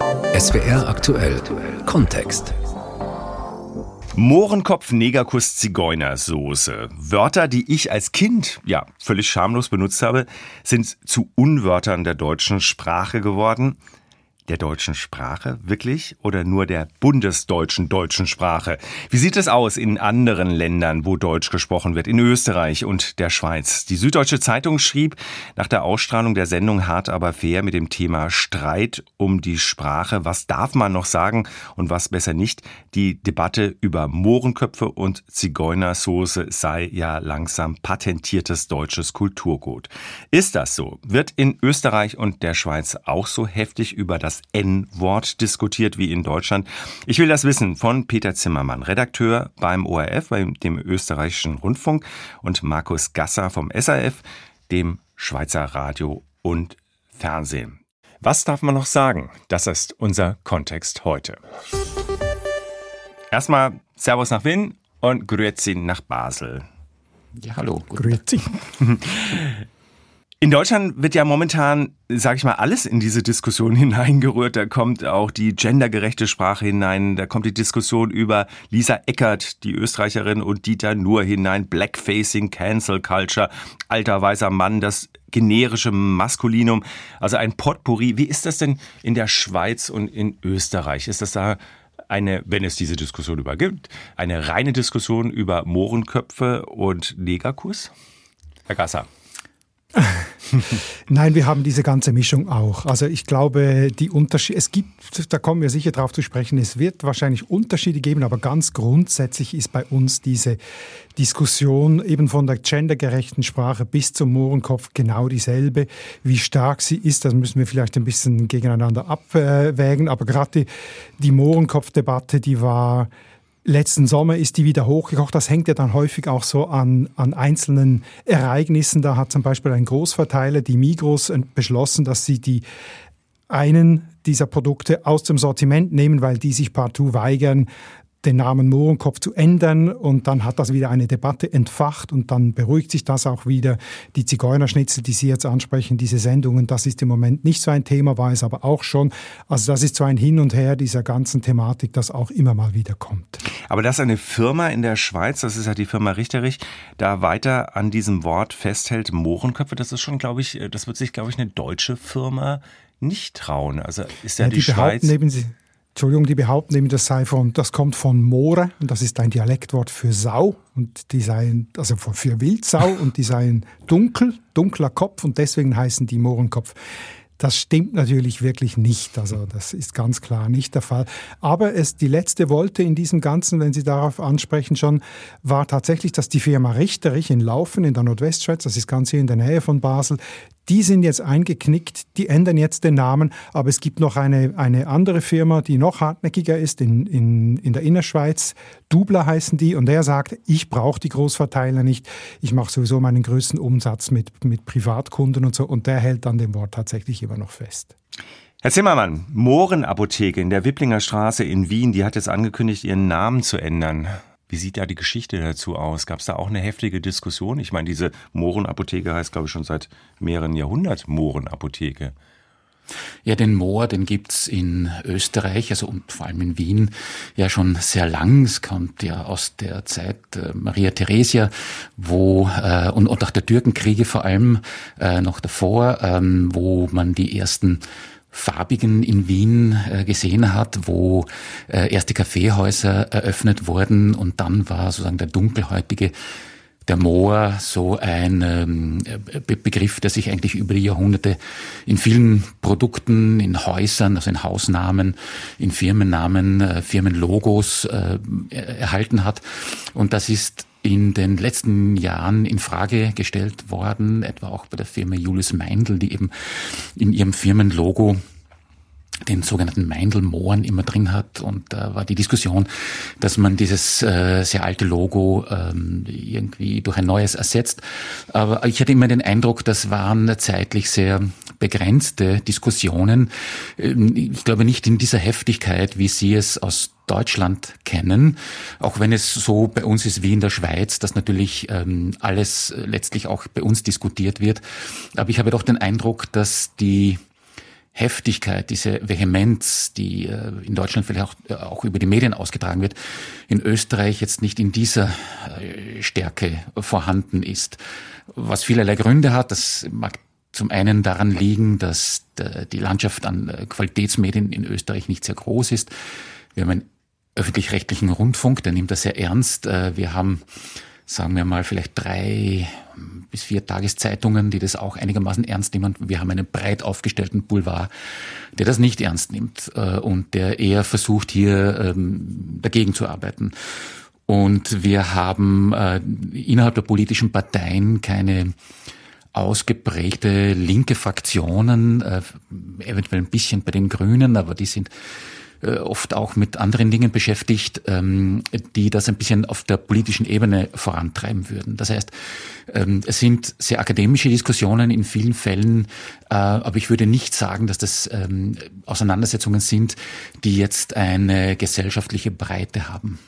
SWR aktuell Kontext. Mohrenkopf, Negerkuss, Zigeunersoße. Wörter, die ich als Kind, ja, völlig schamlos benutzt habe, sind zu Unwörtern der deutschen Sprache geworden der deutschen Sprache? Wirklich? Oder nur der bundesdeutschen deutschen Sprache? Wie sieht es aus in anderen Ländern, wo Deutsch gesprochen wird? In Österreich und der Schweiz. Die Süddeutsche Zeitung schrieb nach der Ausstrahlung der Sendung Hart aber fair mit dem Thema Streit um die Sprache. Was darf man noch sagen und was besser nicht? Die Debatte über Mohrenköpfe und Zigeunersoße sei ja langsam patentiertes deutsches Kulturgut. Ist das so? Wird in Österreich und der Schweiz auch so heftig über das das N-Wort diskutiert wie in Deutschland. Ich will das wissen von Peter Zimmermann, Redakteur beim ORF, beim dem österreichischen Rundfunk und Markus Gasser vom SAF, dem Schweizer Radio und Fernsehen. Was darf man noch sagen? Das ist unser Kontext heute. Erstmal Servus nach Wien und Grüezi nach Basel. Ja, hallo. Grüezi. In Deutschland wird ja momentan, sage ich mal, alles in diese Diskussion hineingerührt. Da kommt auch die gendergerechte Sprache hinein. Da kommt die Diskussion über Lisa Eckert, die Österreicherin, und Dieter Nuhr hinein. Blackfacing, Cancel Culture, alter weißer Mann, das generische Maskulinum. Also ein Potpourri. Wie ist das denn in der Schweiz und in Österreich? Ist das da eine, wenn es diese Diskussion übergibt, eine reine Diskussion über Mohrenköpfe und Negerkuss? Herr Gasser. Nein, wir haben diese ganze Mischung auch. Also ich glaube, die Unterschiede, es gibt, da kommen wir sicher drauf zu sprechen, es wird wahrscheinlich Unterschiede geben, aber ganz grundsätzlich ist bei uns diese Diskussion eben von der gendergerechten Sprache bis zum Mohrenkopf genau dieselbe. Wie stark sie ist, das müssen wir vielleicht ein bisschen gegeneinander abwägen, aber gerade die, die Mohrenkopf-Debatte, die war Letzten Sommer ist die wieder hochgekocht. Das hängt ja dann häufig auch so an, an einzelnen Ereignissen. Da hat zum Beispiel ein Großverteiler, die Migros, beschlossen, dass sie die einen dieser Produkte aus dem Sortiment nehmen, weil die sich partout weigern, den Namen Mohrenkopf zu ändern und dann hat das wieder eine Debatte entfacht und dann beruhigt sich das auch wieder. Die Zigeunerschnitzel, die Sie jetzt ansprechen, diese Sendungen, das ist im Moment nicht so ein Thema, war es aber auch schon. Also das ist so ein Hin und Her dieser ganzen Thematik, das auch immer mal wieder kommt. Aber dass eine Firma in der Schweiz, das ist ja die Firma Richterich, da weiter an diesem Wort festhält, Mohrenköpfe, das ist schon, glaube ich, das wird sich, glaube ich, eine deutsche Firma nicht trauen. Also ist ja, ja die, die Schweiz. Entschuldigung, die behaupten eben, das sei von, das kommt von Moore und das ist ein Dialektwort für Sau und die seien, also für Wildsau und die seien dunkel, dunkler Kopf und deswegen heißen die Mohrenkopf. Das stimmt natürlich wirklich nicht. Also das ist ganz klar nicht der Fall. Aber es, die letzte Wolte in diesem Ganzen, wenn Sie darauf ansprechen schon, war tatsächlich, dass die Firma Richterich in Laufen in der Nordwestschweiz, das ist ganz hier in der Nähe von Basel, die sind jetzt eingeknickt, die ändern jetzt den Namen, aber es gibt noch eine, eine andere Firma, die noch hartnäckiger ist in, in, in der Innerschweiz. Dubler heißen die und der sagt, ich brauche die Großverteiler nicht, ich mache sowieso meinen größten Umsatz mit, mit Privatkunden und so und der hält an dem Wort tatsächlich immer noch fest. Herr Zimmermann, Mohrenapotheke in der Wipplinger Straße in Wien, die hat jetzt angekündigt, ihren Namen zu ändern. Wie sieht da die Geschichte dazu aus? Gab es da auch eine heftige Diskussion? Ich meine, diese Mohrenapotheke heißt, glaube ich, schon seit mehreren Jahrhunderten Mohrenapotheke. Ja, den Moor, den gibt's in Österreich, also und vor allem in Wien, ja schon sehr lang. Es kommt ja aus der Zeit äh, Maria Theresia, wo äh, und, und auch der Türkenkriege vor allem äh, noch davor, ähm, wo man die ersten Farbigen in Wien äh, gesehen hat, wo äh, erste Kaffeehäuser eröffnet wurden und dann war sozusagen der dunkelhäutige der Moor so ein ähm, Begriff, der sich eigentlich über die Jahrhunderte in vielen Produkten, in Häusern, also in Hausnamen, in Firmennamen, äh, Firmenlogos erhalten hat. Und das ist in den letzten Jahren in Frage gestellt worden, etwa auch bei der Firma Julius Meindl, die eben in ihrem Firmenlogo den sogenannten Meindl-Mohren immer drin hat. Und da war die Diskussion, dass man dieses äh, sehr alte Logo ähm, irgendwie durch ein neues ersetzt. Aber ich hatte immer den Eindruck, das waren zeitlich sehr begrenzte Diskussionen. Ähm, ich glaube nicht in dieser Heftigkeit, wie Sie es aus Deutschland kennen, auch wenn es so bei uns ist wie in der Schweiz, dass natürlich ähm, alles letztlich auch bei uns diskutiert wird. Aber ich habe doch den Eindruck, dass die Heftigkeit, diese Vehemenz, die äh, in Deutschland vielleicht auch, äh, auch über die Medien ausgetragen wird, in Österreich jetzt nicht in dieser äh, Stärke vorhanden ist. Was vielerlei Gründe hat, das mag zum einen daran liegen, dass die Landschaft an Qualitätsmedien in Österreich nicht sehr groß ist. Wir haben einen öffentlich-rechtlichen Rundfunk, der nimmt das sehr ernst. Wir haben sagen wir mal, vielleicht drei bis vier Tageszeitungen, die das auch einigermaßen ernst nehmen. Wir haben einen breit aufgestellten Boulevard, der das nicht ernst nimmt äh, und der eher versucht, hier ähm, dagegen zu arbeiten. Und wir haben äh, innerhalb der politischen Parteien keine ausgeprägte linke Fraktionen, äh, eventuell ein bisschen bei den Grünen, aber die sind oft auch mit anderen Dingen beschäftigt, ähm, die das ein bisschen auf der politischen Ebene vorantreiben würden. Das heißt, ähm, es sind sehr akademische Diskussionen in vielen Fällen, äh, aber ich würde nicht sagen, dass das ähm, Auseinandersetzungen sind, die jetzt eine gesellschaftliche Breite haben.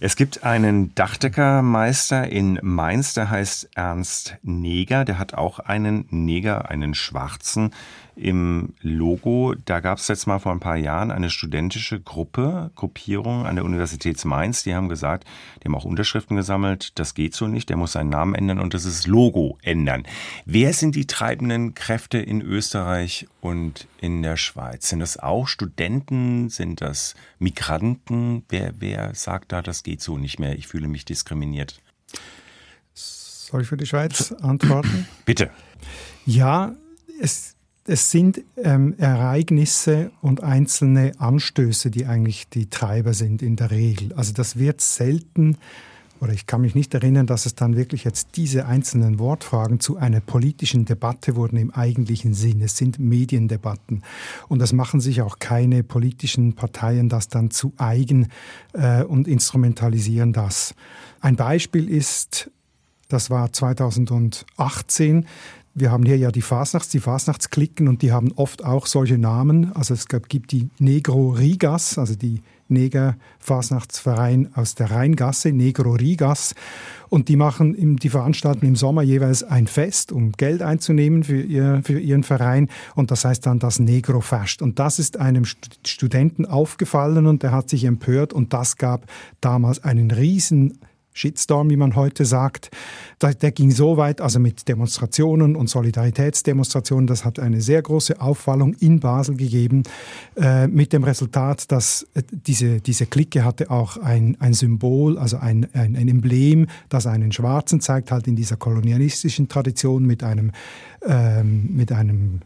Es gibt einen Dachdeckermeister in Mainz, der heißt Ernst Neger. Der hat auch einen Neger, einen Schwarzen im Logo. Da gab es jetzt mal vor ein paar Jahren eine studentische Gruppe, Gruppierung an der Universität Mainz. Die haben gesagt, die haben auch Unterschriften gesammelt, das geht so nicht, der muss seinen Namen ändern und das ist Logo ändern. Wer sind die treibenden Kräfte in Österreich und in der Schweiz? Sind das auch Studenten? Sind das Migranten? Wer, wer sagt da, das geht so nicht mehr, ich fühle mich diskriminiert? Soll ich für die Schweiz antworten? Bitte. Ja, es es sind ähm, Ereignisse und einzelne Anstöße, die eigentlich die Treiber sind in der Regel. Also das wird selten, oder ich kann mich nicht erinnern, dass es dann wirklich jetzt diese einzelnen Wortfragen zu einer politischen Debatte wurden im eigentlichen Sinn. Es sind Mediendebatten. Und das machen sich auch keine politischen Parteien das dann zu eigen äh, und instrumentalisieren das. Ein Beispiel ist, das war 2018, wir haben hier ja die Fasnachts, die Fasnachtsklicken und die haben oft auch solche Namen. Also es gibt die Negro Rigas, also die Neger Fasnachtsverein aus der Rheingasse, Negro Rigas. Und die machen, die veranstalten im Sommer jeweils ein Fest, um Geld einzunehmen für, ihr, für ihren Verein. Und das heißt dann das Negro Fest. Und das ist einem Studenten aufgefallen und der hat sich empört. Und das gab damals einen riesen Shitstorm, wie man heute sagt. Der, ging so weit, also mit Demonstrationen und Solidaritätsdemonstrationen, das hat eine sehr große Aufwallung in Basel gegeben, äh, mit dem Resultat, dass äh, diese, diese Clique hatte auch ein, ein Symbol, also ein, ein, ein Emblem, das einen Schwarzen zeigt, halt in dieser kolonialistischen Tradition mit einem, ähm, mit einem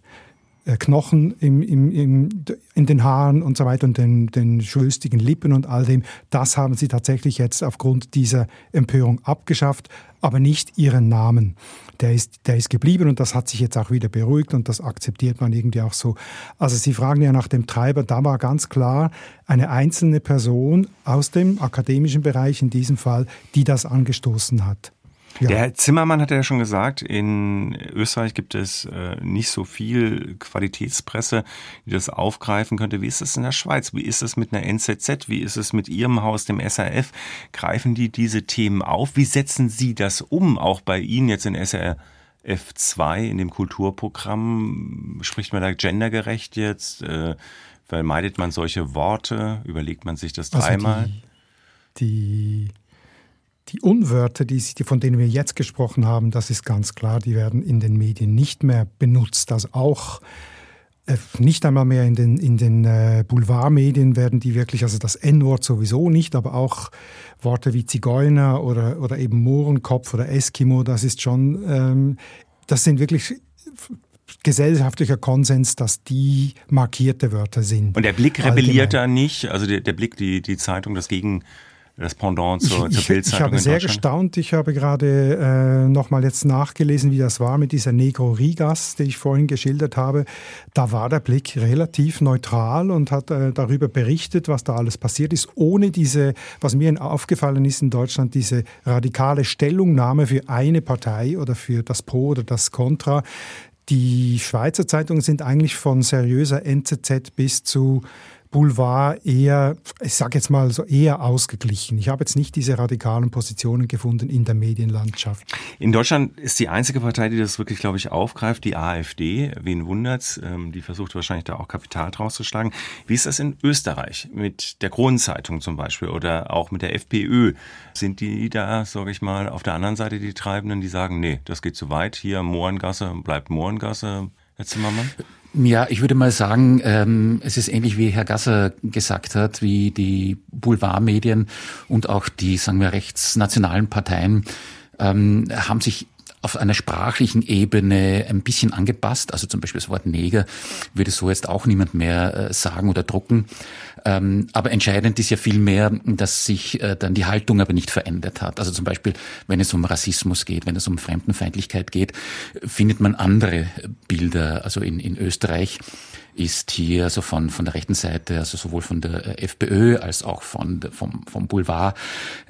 Knochen im, im, im, in den Haaren und so weiter und den, den schwülstigen Lippen und all dem, das haben sie tatsächlich jetzt aufgrund dieser Empörung abgeschafft, aber nicht ihren Namen. Der ist, der ist geblieben und das hat sich jetzt auch wieder beruhigt und das akzeptiert man irgendwie auch so. Also Sie fragen ja nach dem Treiber, da war ganz klar eine einzelne Person aus dem akademischen Bereich in diesem Fall, die das angestoßen hat. Ja. Der Herr Zimmermann hat ja schon gesagt, in Österreich gibt es äh, nicht so viel Qualitätspresse, die das aufgreifen könnte. Wie ist es in der Schweiz? Wie ist es mit einer NZZ? Wie ist es mit Ihrem Haus, dem SRF? Greifen die diese Themen auf? Wie setzen Sie das um? Auch bei Ihnen jetzt in SRF 2 in dem Kulturprogramm? Spricht man da gendergerecht jetzt? Äh, vermeidet man solche Worte? Überlegt man sich das dreimal? Also die, die die Unwörter, die, von denen wir jetzt gesprochen haben, das ist ganz klar, die werden in den Medien nicht mehr benutzt. Also auch äh, nicht einmal mehr in den, in den äh, Boulevardmedien werden die wirklich, also das N-Wort sowieso nicht, aber auch Worte wie Zigeuner oder, oder eben Mohrenkopf oder Eskimo, das ist schon, ähm, das sind wirklich gesellschaftlicher Konsens, dass die markierte Wörter sind. Und der Blick rebelliert da nicht, also der, der Blick, die, die Zeitung, das Gegen das Pendant zur, zur Bildzeitung. Ich, habe sehr gestaunt. Ich habe gerade äh, nochmal jetzt nachgelesen, wie das war mit dieser Negro Rigas, die ich vorhin geschildert habe. Da war der Blick relativ neutral und hat äh, darüber berichtet, was da alles passiert ist, ohne diese, was mir aufgefallen ist in Deutschland, diese radikale Stellungnahme für eine Partei oder für das Pro oder das Contra. Die Schweizer Zeitungen sind eigentlich von seriöser NZZ bis zu Boulevard eher, ich sage jetzt mal so eher ausgeglichen. Ich habe jetzt nicht diese radikalen Positionen gefunden in der Medienlandschaft. In Deutschland ist die einzige Partei, die das wirklich, glaube ich, aufgreift, die AfD. Wen wundert's? Ähm, die versucht wahrscheinlich da auch Kapital draus zu schlagen. Wie ist das in Österreich mit der Kronenzeitung zum Beispiel oder auch mit der FPÖ? Sind die da, sage ich mal, auf der anderen Seite die Treibenden, die sagen, nee, das geht zu weit, hier Mohrengasse bleibt Mohrengasse, Herr Zimmermann? Ja, ich würde mal sagen, ähm, es ist ähnlich wie Herr Gasser gesagt hat, wie die Boulevardmedien und auch die, sagen wir, rechtsnationalen Parteien ähm, haben sich auf einer sprachlichen Ebene ein bisschen angepasst. Also zum Beispiel das Wort Neger würde so jetzt auch niemand mehr äh, sagen oder drucken. Ähm, aber entscheidend ist ja vielmehr, dass sich äh, dann die Haltung aber nicht verändert hat. Also zum Beispiel, wenn es um Rassismus geht, wenn es um Fremdenfeindlichkeit geht, findet man andere Bilder. Also in, in Österreich ist hier also von, von der rechten Seite, also sowohl von der äh, FPÖ als auch von, vom, vom Boulevard,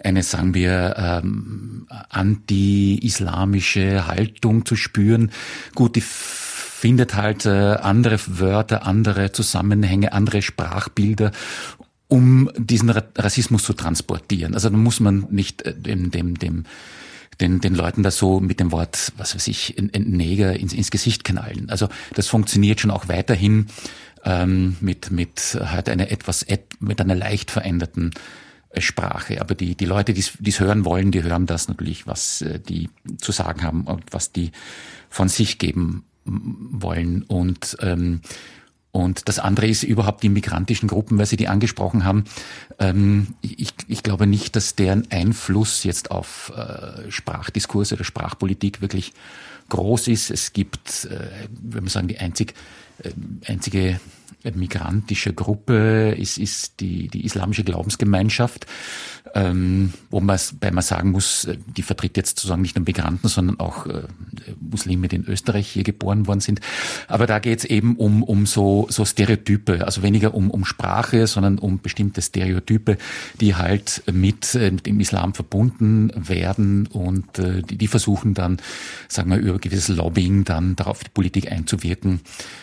eine, sagen wir, ähm, anti-islamische Haltung zu spüren. Gut, die findet halt äh, andere Wörter, andere Zusammenhänge, andere Sprachbilder um diesen Rassismus zu transportieren. Also da muss man nicht äh, dem, dem, dem den, den Leuten das so mit dem Wort, was weiß ich, ein Neger ins, ins Gesicht knallen. Also das funktioniert schon auch weiterhin ähm, mit, mit halt einer etwas, mit einer leicht veränderten äh, Sprache. Aber die, die Leute, die es hören wollen, die hören das natürlich, was äh, die zu sagen haben und was die von sich geben wollen. Und, ähm, und das andere ist überhaupt die migrantischen Gruppen, weil Sie die angesprochen haben. Ähm, ich, ich glaube nicht, dass deren Einfluss jetzt auf äh, Sprachdiskurse oder Sprachpolitik wirklich groß ist. Es gibt, äh, wenn man sagen, die einzig, äh, einzige migrantische Gruppe ist, ist die, die islamische Glaubensgemeinschaft, ähm, wo man bei man sagen muss, äh, die vertritt jetzt sozusagen nicht nur Migranten, sondern auch äh, Muslime, die in Österreich hier geboren worden sind. Aber da geht es eben um, um so, so Stereotype, also weniger um, um Sprache, sondern um bestimmte Stereotype, die halt mit, äh, mit dem Islam verbunden werden und äh, die, die versuchen dann, sagen wir, über gewisses Lobbying dann darauf die Politik einzuwirken,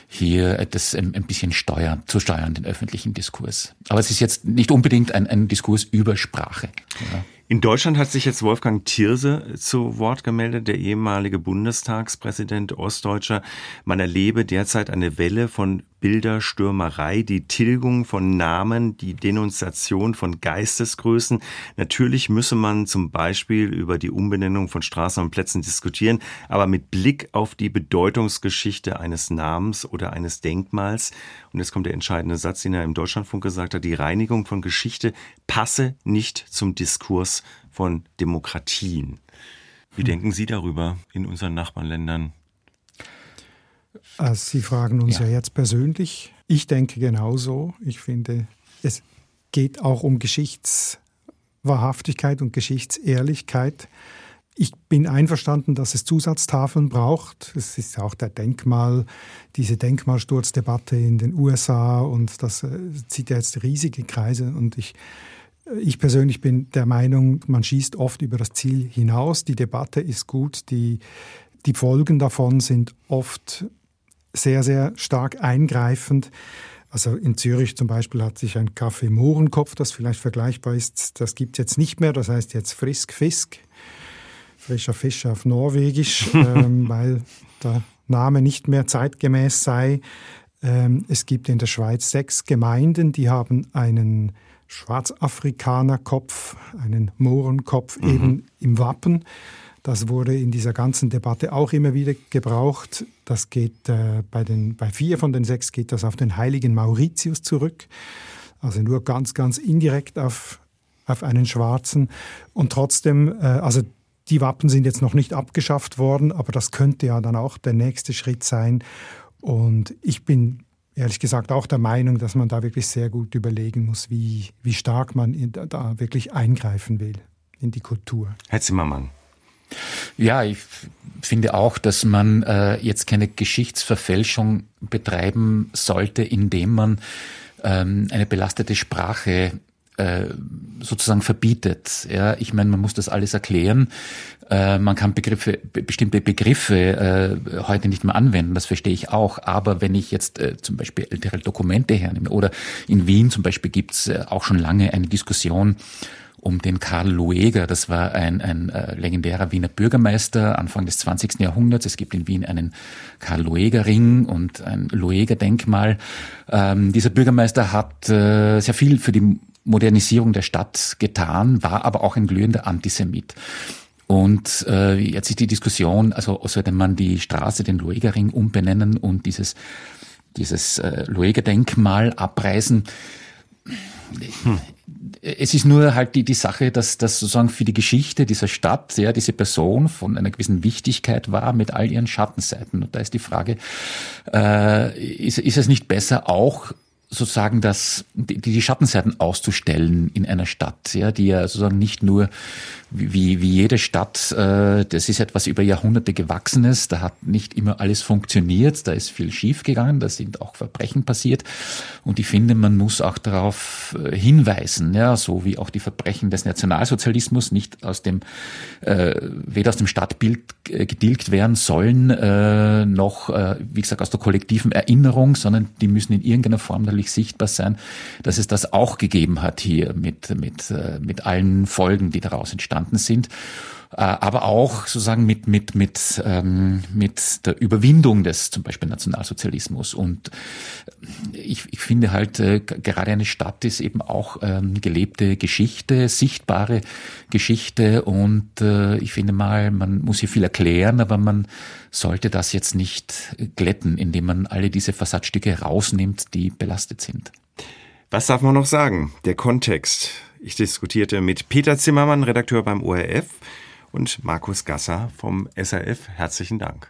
hier das ein, ein bisschen steuern, zu steuern, den öffentlichen Diskurs. Aber es ist jetzt nicht unbedingt ein, ein Diskurs über Sprache. Ja. In Deutschland hat sich jetzt Wolfgang Thierse zu Wort gemeldet, der ehemalige Bundestagspräsident Ostdeutscher. Man erlebe derzeit eine Welle von Bilderstürmerei, die Tilgung von Namen, die Denunziation von Geistesgrößen. Natürlich müsse man zum Beispiel über die Umbenennung von Straßen und Plätzen diskutieren, aber mit Blick auf die Bedeutungsgeschichte eines Namens oder eines Denkmals. Und jetzt kommt der entscheidende Satz, den er im Deutschlandfunk gesagt hat, die Reinigung von Geschichte passe nicht zum Diskurs von Demokratien. Wie denken Sie darüber in unseren Nachbarländern? Also Sie fragen uns ja. ja jetzt persönlich. Ich denke genauso. Ich finde, es geht auch um Geschichtswahrhaftigkeit und Geschichtsehrlichkeit. Ich bin einverstanden, dass es Zusatztafeln braucht. Es ist auch der Denkmal, diese Denkmalsturzdebatte in den USA und das äh, zieht ja jetzt riesige Kreise. Und ich, ich persönlich bin der Meinung, man schießt oft über das Ziel hinaus. Die Debatte ist gut, die, die Folgen davon sind oft sehr, sehr stark eingreifend. Also in Zürich zum Beispiel hat sich ein Café Mohrenkopf, das vielleicht vergleichbar ist, das gibt es jetzt nicht mehr, das heißt jetzt Frisk Fisk, frischer Fisch auf Norwegisch, ähm, weil der Name nicht mehr zeitgemäß sei. Ähm, es gibt in der Schweiz sechs Gemeinden, die haben einen Schwarzafrikanerkopf, einen Mohrenkopf mhm. eben im Wappen. Das wurde in dieser ganzen Debatte auch immer wieder gebraucht. Das geht äh, bei, den, bei vier von den sechs geht das auf den heiligen Mauritius zurück. Also nur ganz, ganz indirekt auf, auf einen Schwarzen. Und trotzdem, äh, also die Wappen sind jetzt noch nicht abgeschafft worden, aber das könnte ja dann auch der nächste Schritt sein. Und ich bin ehrlich gesagt auch der Meinung, dass man da wirklich sehr gut überlegen muss, wie, wie stark man da wirklich eingreifen will in die Kultur. Herr Zimmermann. Ja, ich finde auch, dass man äh, jetzt keine Geschichtsverfälschung betreiben sollte, indem man ähm, eine belastete Sprache äh, sozusagen verbietet. Ja, ich meine, man muss das alles erklären. Äh, man kann Begriffe, bestimmte Begriffe äh, heute nicht mehr anwenden, das verstehe ich auch. Aber wenn ich jetzt äh, zum Beispiel ältere Dokumente hernehme oder in Wien zum Beispiel gibt's äh, auch schon lange eine Diskussion um den Karl Lueger. Das war ein, ein äh, legendärer Wiener Bürgermeister Anfang des 20. Jahrhunderts. Es gibt in Wien einen Karl Lueger Ring und ein Lueger Denkmal. Ähm, dieser Bürgermeister hat äh, sehr viel für die Modernisierung der Stadt getan, war aber auch ein glühender Antisemit. Und äh, jetzt ist die Diskussion, also sollte man die Straße den Lueger Ring umbenennen und dieses dieses äh, Lueger Denkmal abreißen. Hm es ist nur halt die, die Sache, dass das sozusagen für die Geschichte dieser Stadt, ja, diese Person von einer gewissen Wichtigkeit war mit all ihren Schattenseiten. Und da ist die Frage, äh, ist, ist es nicht besser auch sozusagen das, die, die Schattenseiten auszustellen in einer Stadt, ja, die ja sozusagen nicht nur wie, wie jede Stadt, äh, das ist etwas über Jahrhunderte gewachsenes, da hat nicht immer alles funktioniert, da ist viel schiefgegangen, da sind auch Verbrechen passiert und ich finde, man muss auch darauf äh, hinweisen, ja, so wie auch die Verbrechen des Nationalsozialismus nicht aus dem, äh, weder aus dem Stadtbild äh, gedilgt werden sollen, äh, noch, äh, wie gesagt, aus der kollektiven Erinnerung, sondern die müssen in irgendeiner Form natürlich sichtbar sein, dass es das auch gegeben hat hier mit, mit, äh, mit allen Folgen, die daraus entstanden sind, aber auch sozusagen mit mit mit ähm, mit der Überwindung des zum Beispiel Nationalsozialismus. Und ich, ich finde halt äh, gerade eine Stadt ist eben auch ähm, gelebte Geschichte sichtbare Geschichte. Und äh, ich finde mal man muss hier viel erklären aber man sollte das jetzt nicht glätten indem man alle diese Fassadstücke rausnimmt die belastet sind. Was darf man noch sagen? Der Kontext. Ich diskutierte mit Peter Zimmermann, Redakteur beim ORF, und Markus Gasser vom SRF. Herzlichen Dank.